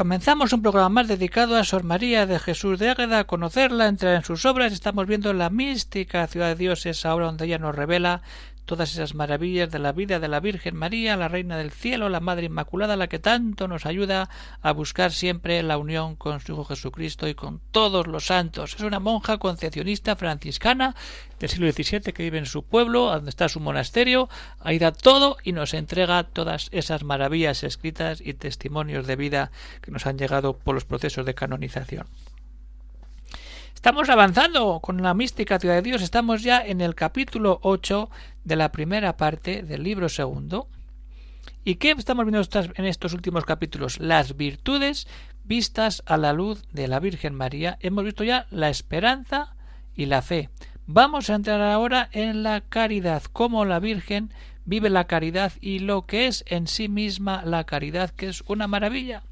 Comenzamos un programa más dedicado a Sor María de Jesús de Águeda, a conocerla, entrar en sus obras. Estamos viendo la mística ciudad de Dios, esa obra donde ella nos revela todas esas maravillas de la vida de la Virgen María, la Reina del Cielo, la Madre Inmaculada, la que tanto nos ayuda a buscar siempre la unión con su Hijo Jesucristo y con todos los santos. Es una monja concepcionista franciscana del siglo XVII que vive en su pueblo, donde está su monasterio, ahí da todo y nos entrega todas esas maravillas escritas y testimonios de vida que nos han llegado por los procesos de canonización. Estamos avanzando con la mística ciudad de Dios. Estamos ya en el capítulo 8 de la primera parte del libro segundo. ¿Y qué estamos viendo en estos últimos capítulos? Las virtudes vistas a la luz de la Virgen María. Hemos visto ya la esperanza y la fe. Vamos a entrar ahora en la caridad, cómo la Virgen vive la caridad y lo que es en sí misma la caridad, que es una maravilla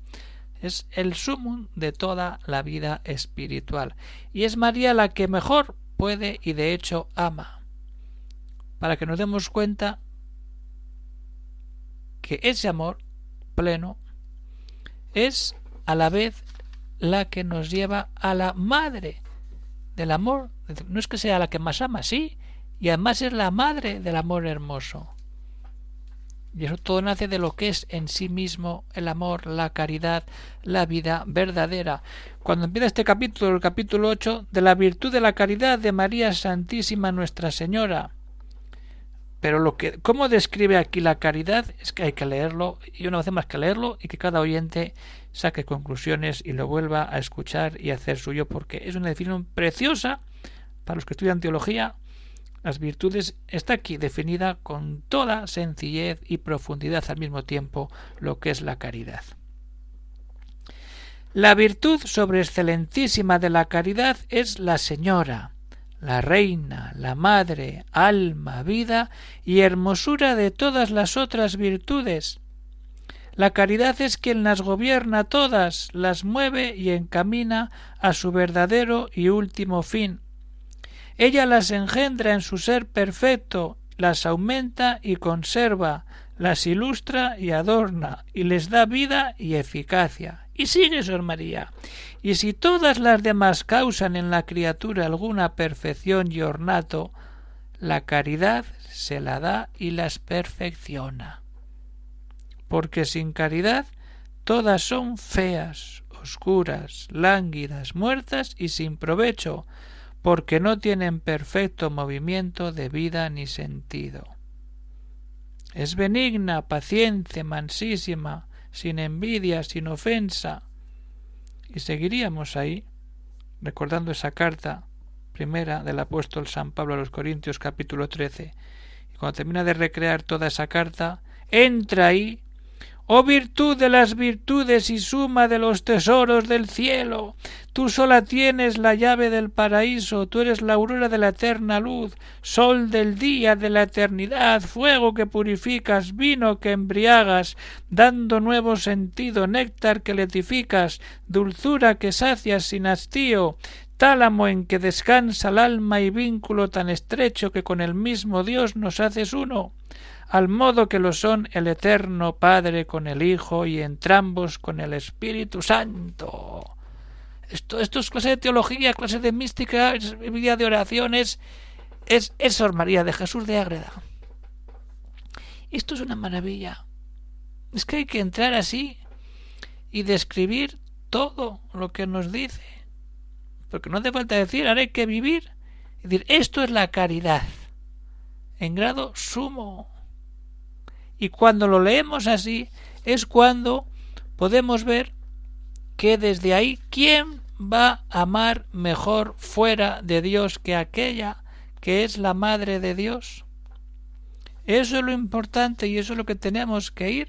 es el sumum de toda la vida espiritual. Y es María la que mejor puede y de hecho ama. Para que nos demos cuenta que ese amor pleno es a la vez la que nos lleva a la madre del amor. No es que sea la que más ama, sí, y además es la madre del amor hermoso. Y eso todo nace de lo que es en sí mismo el amor, la caridad, la vida verdadera. Cuando empieza este capítulo, el capítulo 8, de la virtud de la caridad de María Santísima Nuestra Señora. Pero lo que, cómo describe aquí la caridad es que hay que leerlo y una vez más que leerlo y que cada oyente saque conclusiones y lo vuelva a escuchar y hacer suyo porque es una definición preciosa para los que estudian teología las virtudes está aquí definida con toda sencillez y profundidad al mismo tiempo lo que es la caridad. La virtud sobre excelentísima de la caridad es la Señora, la Reina, la Madre, alma, vida y hermosura de todas las otras virtudes. La caridad es quien las gobierna todas, las mueve y encamina a su verdadero y último fin, ella las engendra en su ser perfecto, las aumenta y conserva, las ilustra y adorna, y les da vida y eficacia. Y sigue Sor María. Y si todas las demás causan en la criatura alguna perfección y ornato, la caridad se la da y las perfecciona. Porque sin caridad todas son feas, oscuras, lánguidas, muertas y sin provecho, porque no tienen perfecto movimiento de vida ni sentido. Es benigna, paciente, mansísima, sin envidia, sin ofensa. Y seguiríamos ahí, recordando esa carta primera del apóstol San Pablo a los Corintios capítulo 13. Y cuando termina de recrear toda esa carta, entra ahí Oh virtud de las virtudes y suma de los tesoros del cielo. Tú sola tienes la llave del paraíso, tú eres la aurora de la eterna luz, sol del día de la eternidad, fuego que purificas, vino que embriagas, dando nuevo sentido, néctar que letificas, dulzura que sacias sin hastío, tálamo en que descansa el alma y vínculo tan estrecho que con el mismo Dios nos haces uno al modo que lo son el Eterno Padre con el Hijo y entrambos con el Espíritu Santo. Esto, esto es clase de teología, clase de mística, es vida de oraciones, es, es María de Jesús de Ágreda. Esto es una maravilla. Es que hay que entrar así y describir todo lo que nos dice. Porque no hace falta decir, ahora hay que vivir. Es decir, esto es la caridad en grado sumo. Y cuando lo leemos así es cuando podemos ver que desde ahí quién va a amar mejor fuera de Dios que aquella que es la madre de Dios. Eso es lo importante y eso es lo que tenemos que ir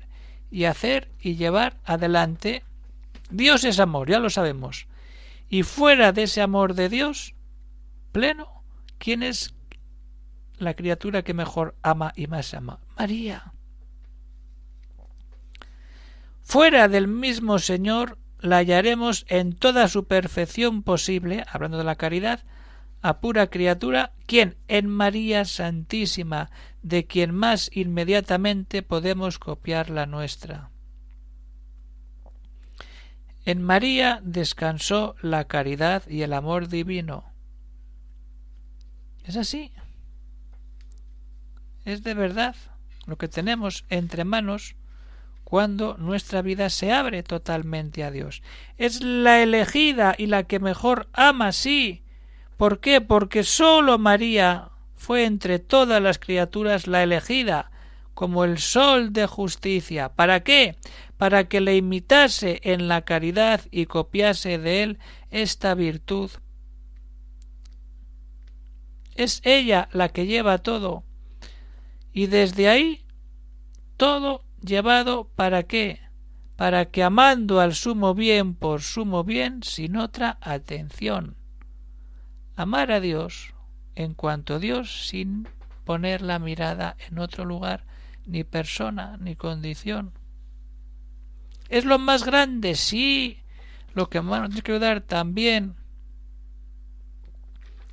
y hacer y llevar adelante. Dios es amor, ya lo sabemos. Y fuera de ese amor de Dios pleno, ¿quién es la criatura que mejor ama y más ama? María. Fuera del mismo Señor la hallaremos en toda su perfección posible, hablando de la caridad, a pura criatura, quien en María Santísima, de quien más inmediatamente podemos copiar la nuestra. En María descansó la caridad y el amor divino. Es así. Es de verdad lo que tenemos entre manos cuando nuestra vida se abre totalmente a Dios. Es la elegida y la que mejor ama, sí. ¿Por qué? Porque sólo María fue entre todas las criaturas la elegida, como el sol de justicia. ¿Para qué? Para que le imitase en la caridad y copiase de él esta virtud. Es ella la que lleva todo. Y desde ahí todo llevado para qué? Para que amando al sumo bien por sumo bien, sin otra atención. Amar a Dios en cuanto a Dios sin poner la mirada en otro lugar, ni persona, ni condición. Es lo más grande, sí, lo que más nos que ayudar también.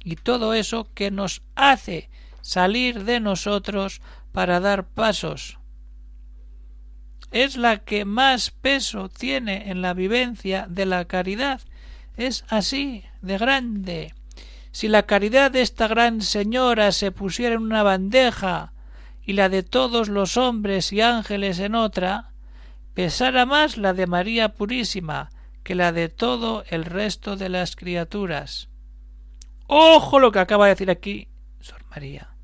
Y todo eso que nos hace salir de nosotros para dar pasos es la que más peso tiene en la vivencia de la caridad. Es así, de grande. Si la caridad de esta gran señora se pusiera en una bandeja y la de todos los hombres y ángeles en otra, pesara más la de María Purísima que la de todo el resto de las criaturas. Ojo lo que acaba de decir aquí Sor María.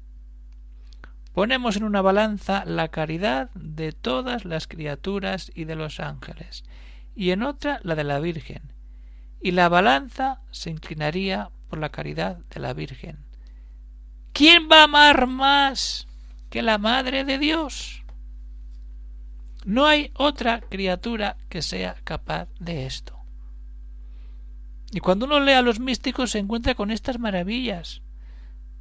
Ponemos en una balanza la caridad de todas las criaturas y de los ángeles, y en otra la de la Virgen, y la balanza se inclinaría por la caridad de la Virgen. ¿Quién va a amar más que la Madre de Dios? No hay otra criatura que sea capaz de esto. Y cuando uno lee a los místicos se encuentra con estas maravillas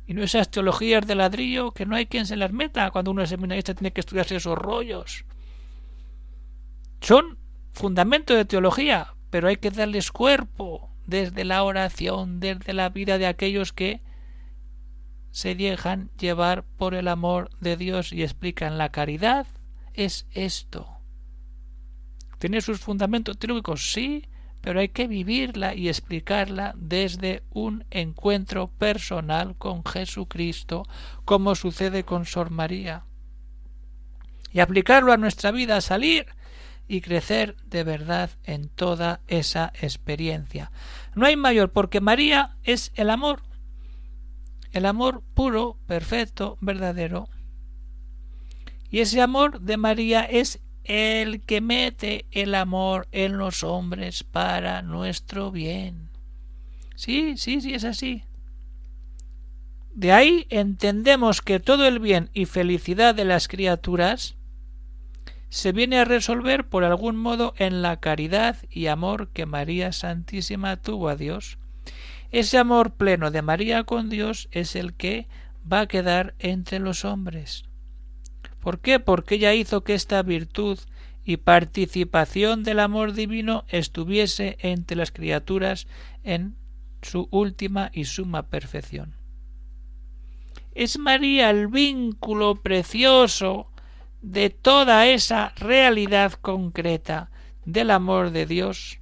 y no esas teologías de ladrillo que no hay quien se las meta cuando uno es seminarista tiene que estudiarse esos rollos. Son fundamentos de teología, pero hay que darles cuerpo desde la oración, desde la vida de aquellos que se dejan llevar por el amor de Dios y explican la caridad es esto. ¿Tiene sus fundamentos teológicos? Sí, pero hay que vivirla y explicarla desde un encuentro personal con Jesucristo, como sucede con Sor María. Y aplicarlo a nuestra vida, salir y crecer de verdad en toda esa experiencia. No hay mayor, porque María es el amor, el amor puro, perfecto, verdadero. Y ese amor de María es el que mete el amor en los hombres para nuestro bien. Sí, sí, sí, es así. De ahí entendemos que todo el bien y felicidad de las criaturas se viene a resolver por algún modo en la caridad y amor que María Santísima tuvo a Dios. Ese amor pleno de María con Dios es el que va a quedar entre los hombres. ¿Por qué? Porque ella hizo que esta virtud y participación del amor divino estuviese entre las criaturas en su última y suma perfección. Es María el vínculo precioso de toda esa realidad concreta del amor de Dios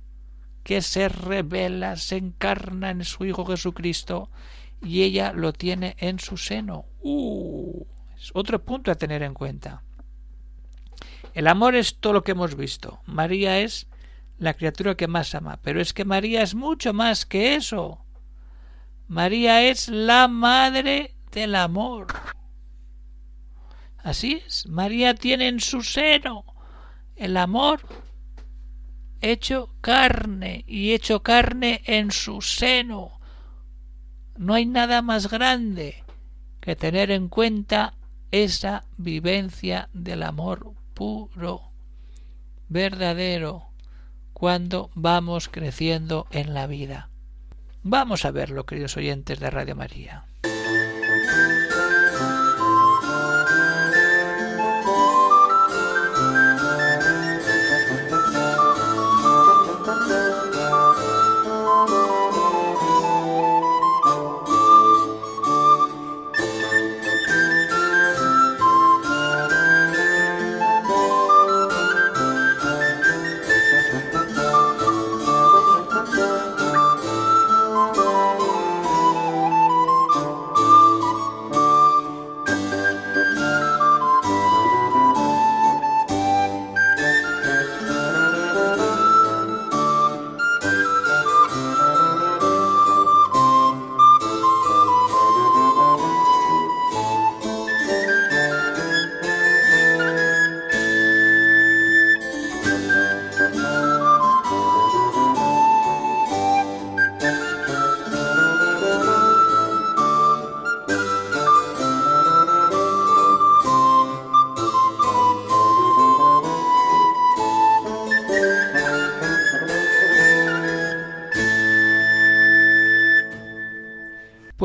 que se revela, se encarna en su Hijo Jesucristo y ella lo tiene en su seno. ¡Uh! Otro punto a tener en cuenta. El amor es todo lo que hemos visto. María es la criatura que más ama, pero es que María es mucho más que eso. María es la madre del amor. Así es, María tiene en su seno el amor hecho carne y hecho carne en su seno. No hay nada más grande que tener en cuenta esa vivencia del amor puro. verdadero cuando vamos creciendo en la vida. Vamos a verlo, queridos oyentes de Radio María.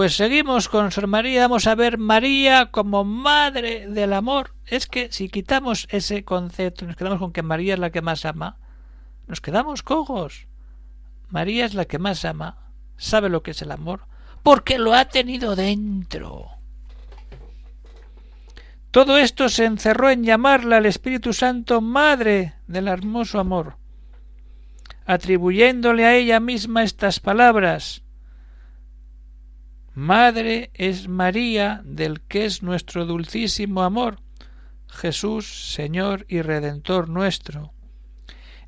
Pues seguimos con Sor María, vamos a ver María como madre del amor. Es que si quitamos ese concepto, nos quedamos con que María es la que más ama, nos quedamos cojos. María es la que más ama, sabe lo que es el amor, porque lo ha tenido dentro. Todo esto se encerró en llamarla al Espíritu Santo Madre del hermoso amor, atribuyéndole a ella misma estas palabras Madre es María del que es nuestro dulcísimo amor, Jesús, Señor y Redentor nuestro.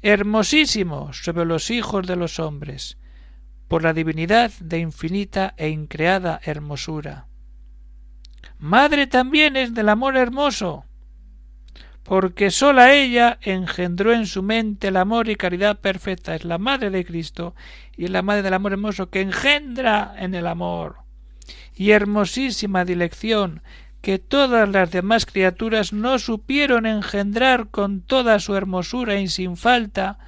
Hermosísimo sobre los hijos de los hombres, por la divinidad de infinita e increada hermosura. Madre también es del amor hermoso, porque sola ella engendró en su mente el amor y caridad perfecta. Es la madre de Cristo y es la madre del amor hermoso que engendra en el amor y hermosísima dilección que todas las demás criaturas no supieron engendrar con toda su hermosura y sin falta,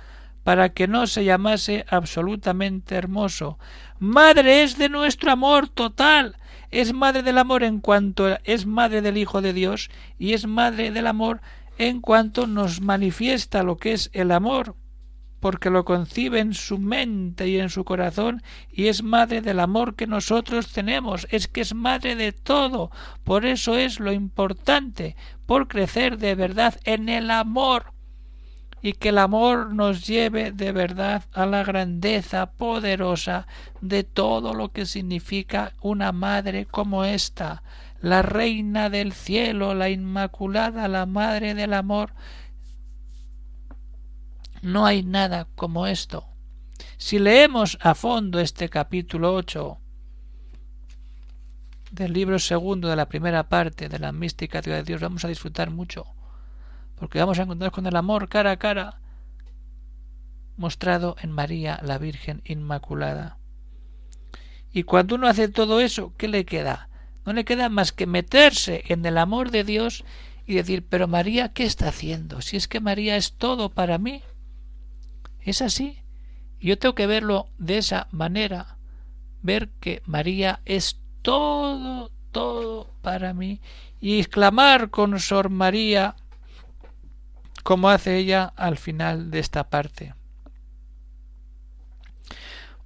para que no se llamase absolutamente hermoso. Madre es de nuestro amor total, es madre del amor en cuanto es madre del Hijo de Dios y es madre del amor en cuanto nos manifiesta lo que es el amor porque lo concibe en su mente y en su corazón y es madre del amor que nosotros tenemos, es que es madre de todo, por eso es lo importante, por crecer de verdad en el amor y que el amor nos lleve de verdad a la grandeza poderosa de todo lo que significa una madre como esta, la reina del cielo, la inmaculada, la madre del amor, no hay nada como esto. Si leemos a fondo este capítulo ocho del libro segundo de la primera parte de la mística de Dios, vamos a disfrutar mucho, porque vamos a encontrar con el amor cara a cara mostrado en María la Virgen Inmaculada. Y cuando uno hace todo eso, ¿qué le queda? No le queda más que meterse en el amor de Dios y decir, pero María, ¿qué está haciendo? Si es que María es todo para mí. Es así. Yo tengo que verlo de esa manera, ver que María es todo, todo para mí, y exclamar con Sor María, como hace ella al final de esta parte.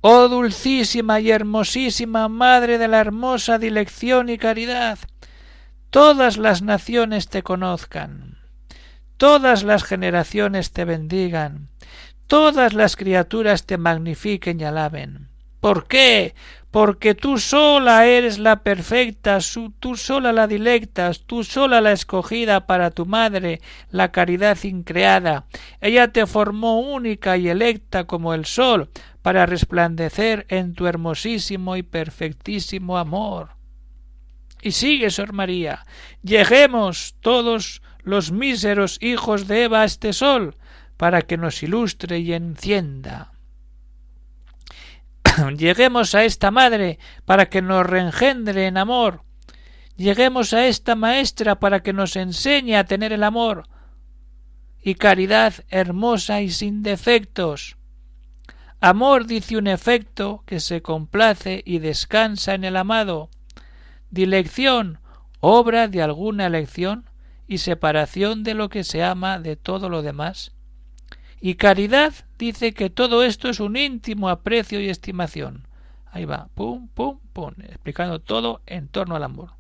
Oh dulcísima y hermosísima Madre de la hermosa dilección y caridad, todas las naciones te conozcan, todas las generaciones te bendigan, todas las criaturas te magnifiquen y alaben. ¿Por qué? Porque tú sola eres la perfecta, tú sola la dilectas, tú sola la escogida para tu madre, la caridad increada. Ella te formó única y electa como el sol, para resplandecer en tu hermosísimo y perfectísimo amor. Y sigue, Sor María, lleguemos todos los míseros hijos de Eva a este sol, para que nos ilustre y encienda. Lleguemos a esta madre para que nos reengendre en amor. Lleguemos a esta maestra para que nos enseñe a tener el amor. y caridad hermosa y sin defectos. Amor dice un efecto que se complace y descansa en el amado. Dilección, obra de alguna elección y separación de lo que se ama de todo lo demás. Y caridad dice que todo esto es un íntimo aprecio y estimación. Ahí va, pum, pum, pum, explicando todo en torno al amor.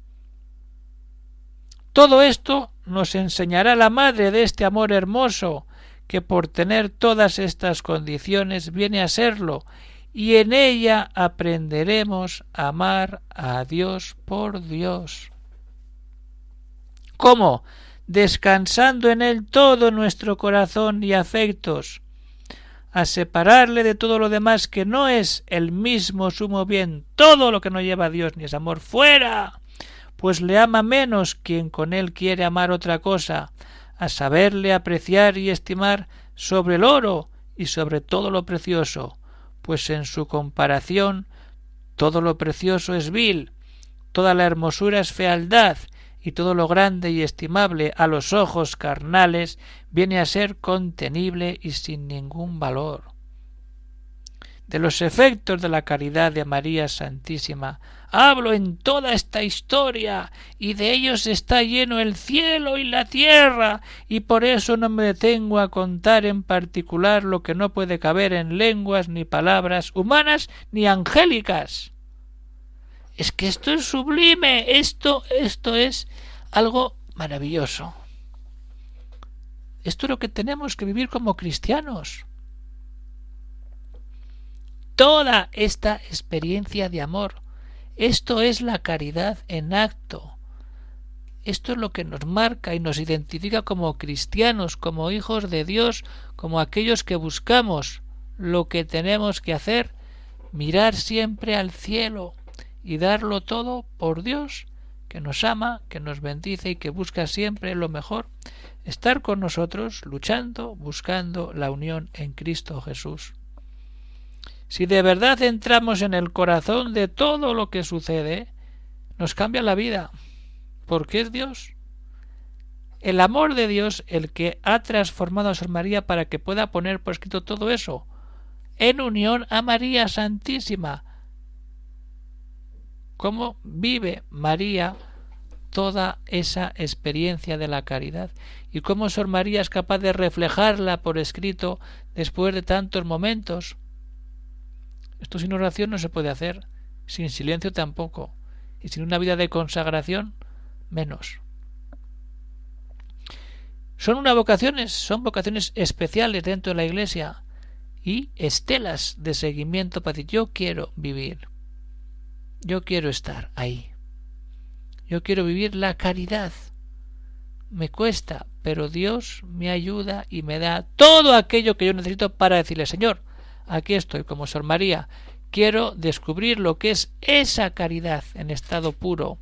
Todo esto nos enseñará la madre de este amor hermoso, que por tener todas estas condiciones viene a serlo, y en ella aprenderemos a amar a Dios por Dios. ¿Cómo? Descansando en Él todo nuestro corazón y afectos, a separarle de todo lo demás que no es el mismo sumo bien, todo lo que no lleva a Dios ni es amor, fuera. Pues le ama menos quien con él quiere amar otra cosa, a saberle apreciar y estimar sobre el oro y sobre todo lo precioso, pues en su comparación todo lo precioso es vil, toda la hermosura es fealdad, y todo lo grande y estimable a los ojos carnales viene a ser contenible y sin ningún valor. De los efectos de la caridad de María Santísima hablo en toda esta historia, y de ellos está lleno el cielo y la tierra, y por eso no me detengo a contar en particular lo que no puede caber en lenguas ni palabras humanas ni angélicas. Es que esto es sublime, esto, esto es algo maravilloso. Esto es lo que tenemos que vivir como cristianos. Toda esta experiencia de amor esto es la caridad en acto. Esto es lo que nos marca y nos identifica como cristianos, como hijos de Dios, como aquellos que buscamos lo que tenemos que hacer, mirar siempre al cielo y darlo todo por Dios, que nos ama, que nos bendice y que busca siempre lo mejor, estar con nosotros luchando, buscando la unión en Cristo Jesús. Si de verdad entramos en el corazón de todo lo que sucede, nos cambia la vida, porque es Dios. El amor de Dios el que ha transformado a Sor María para que pueda poner por escrito todo eso, en unión a María Santísima. ¿Cómo vive María toda esa experiencia de la caridad? ¿Y cómo Sor María es capaz de reflejarla por escrito después de tantos momentos? Esto sin oración no se puede hacer, sin silencio tampoco, y sin una vida de consagración menos. Son una vocaciones, son vocaciones especiales dentro de la Iglesia y estelas de seguimiento para decir yo quiero vivir, yo quiero estar ahí, yo quiero vivir la caridad. Me cuesta, pero Dios me ayuda y me da todo aquello que yo necesito para decirle Señor, aquí estoy como Sor María, quiero descubrir lo que es esa caridad en estado puro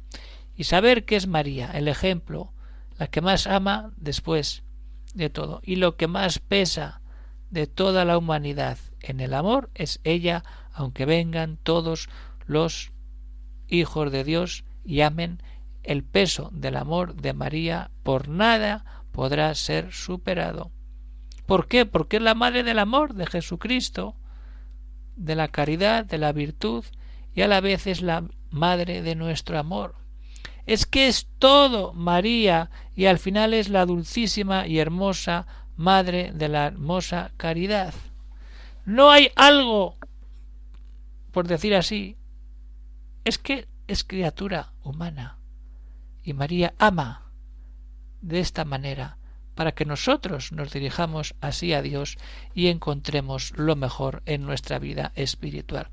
y saber que es María, el ejemplo, la que más ama después de todo y lo que más pesa de toda la humanidad en el amor es ella, aunque vengan todos los hijos de Dios y amen el peso del amor de María por nada podrá ser superado. ¿Por qué? Porque es la madre del amor de Jesucristo, de la caridad, de la virtud, y a la vez es la madre de nuestro amor. Es que es todo María y al final es la dulcísima y hermosa madre de la hermosa caridad. No hay algo, por decir así, es que es criatura humana y María ama de esta manera para que nosotros nos dirijamos así a Dios y encontremos lo mejor en nuestra vida espiritual.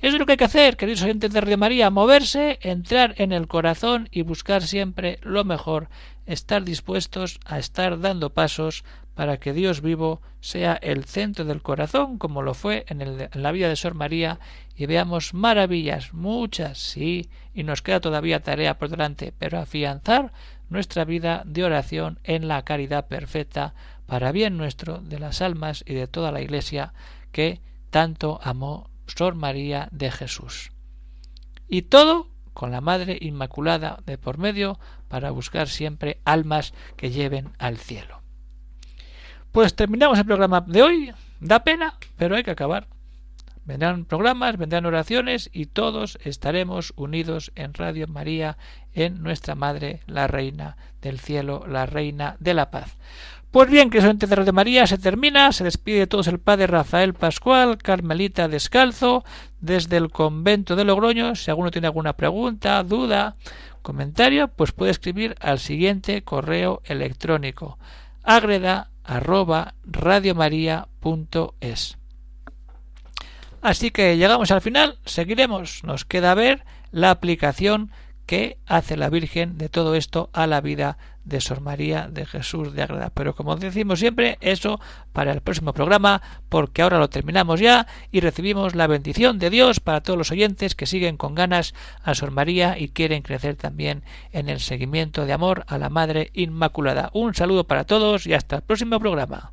Eso es lo que hay que hacer, queridos oyentes de Radio María, moverse, entrar en el corazón y buscar siempre lo mejor, estar dispuestos a estar dando pasos para que Dios vivo sea el centro del corazón, como lo fue en, en, la vida de Sor María, y veamos maravillas, muchas, sí, y nos queda todavía tarea por delante, pero afianzar nuestra vida de oración en la caridad perfecta para bien nuestro de las almas y de toda la Iglesia que tanto amó Sor María de Jesús. Y todo con la Madre Inmaculada de por medio para buscar siempre almas que lleven al cielo. Pues terminamos el programa de hoy. Da pena, pero hay que acabar. Vendrán programas, vendrán oraciones y todos estaremos unidos en Radio María, en nuestra Madre, la Reina del Cielo, la Reina de la Paz. Pues bien, que solamente de Radio María se termina, se despide de todos el Padre Rafael Pascual, Carmelita Descalzo, desde el convento de Logroño. Si alguno tiene alguna pregunta, duda, comentario, pues puede escribir al siguiente correo electrónico agreda arroba radiomaria.es. Así que llegamos al final, seguiremos, nos queda ver la aplicación que hace la Virgen de todo esto a la vida de Sor María de Jesús de Agreda. Pero como decimos siempre, eso para el próximo programa, porque ahora lo terminamos ya y recibimos la bendición de Dios para todos los oyentes que siguen con ganas a Sor María y quieren crecer también en el seguimiento de amor a la Madre Inmaculada. Un saludo para todos y hasta el próximo programa.